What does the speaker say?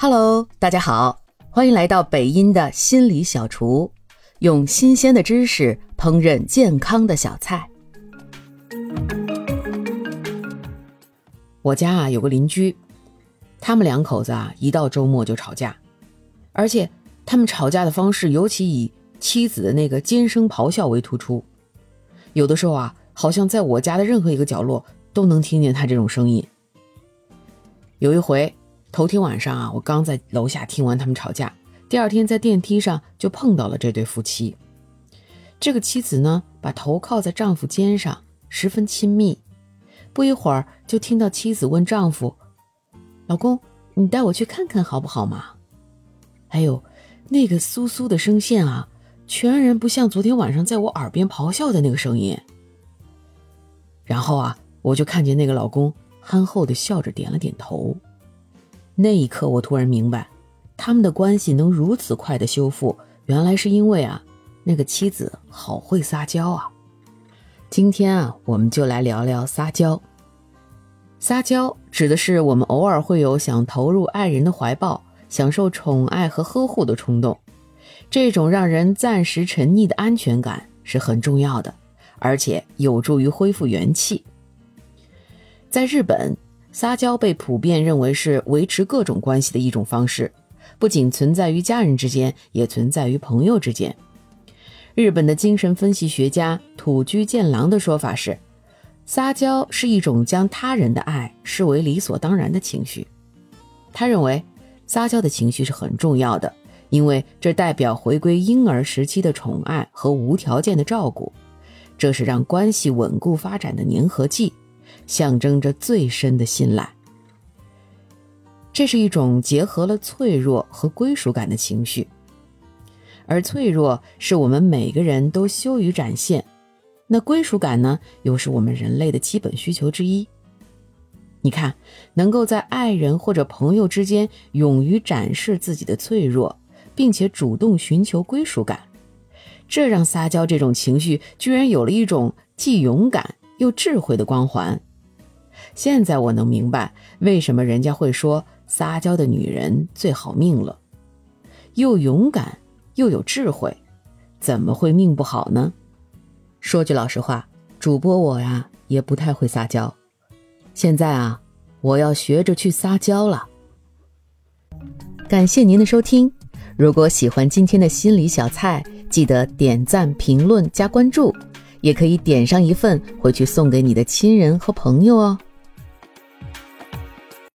Hello，大家好，欢迎来到北音的心理小厨，用新鲜的知识烹饪健康的小菜。我家啊有个邻居，他们两口子啊一到周末就吵架，而且他们吵架的方式尤其以妻子的那个尖声咆哮为突出，有的时候啊，好像在我家的任何一个角落都能听见他这种声音。有一回。头天晚上啊，我刚在楼下听完他们吵架，第二天在电梯上就碰到了这对夫妻。这个妻子呢，把头靠在丈夫肩上，十分亲密。不一会儿，就听到妻子问丈夫：“老公，你带我去看看好不好嘛？”哎呦，那个酥酥的声线啊，全然不像昨天晚上在我耳边咆哮的那个声音。然后啊，我就看见那个老公憨厚的笑着点了点头。那一刻，我突然明白，他们的关系能如此快的修复，原来是因为啊，那个妻子好会撒娇啊。今天啊，我们就来聊聊撒娇。撒娇指的是我们偶尔会有想投入爱人的怀抱，享受宠爱和呵护的冲动，这种让人暂时沉溺的安全感是很重要的，而且有助于恢复元气。在日本。撒娇被普遍认为是维持各种关系的一种方式，不仅存在于家人之间，也存在于朋友之间。日本的精神分析学家土居健郎的说法是，撒娇是一种将他人的爱视为理所当然的情绪。他认为，撒娇的情绪是很重要的，因为这代表回归婴儿时期的宠爱和无条件的照顾，这是让关系稳固发展的粘合剂。象征着最深的信赖，这是一种结合了脆弱和归属感的情绪，而脆弱是我们每个人都羞于展现，那归属感呢，又是我们人类的基本需求之一。你看，能够在爱人或者朋友之间勇于展示自己的脆弱，并且主动寻求归属感，这让撒娇这种情绪居然有了一种既勇敢又智慧的光环。现在我能明白为什么人家会说撒娇的女人最好命了，又勇敢又有智慧，怎么会命不好呢？说句老实话，主播我呀也不太会撒娇，现在啊我要学着去撒娇了。感谢您的收听，如果喜欢今天的心理小菜，记得点赞、评论、加关注，也可以点上一份回去送给你的亲人和朋友哦。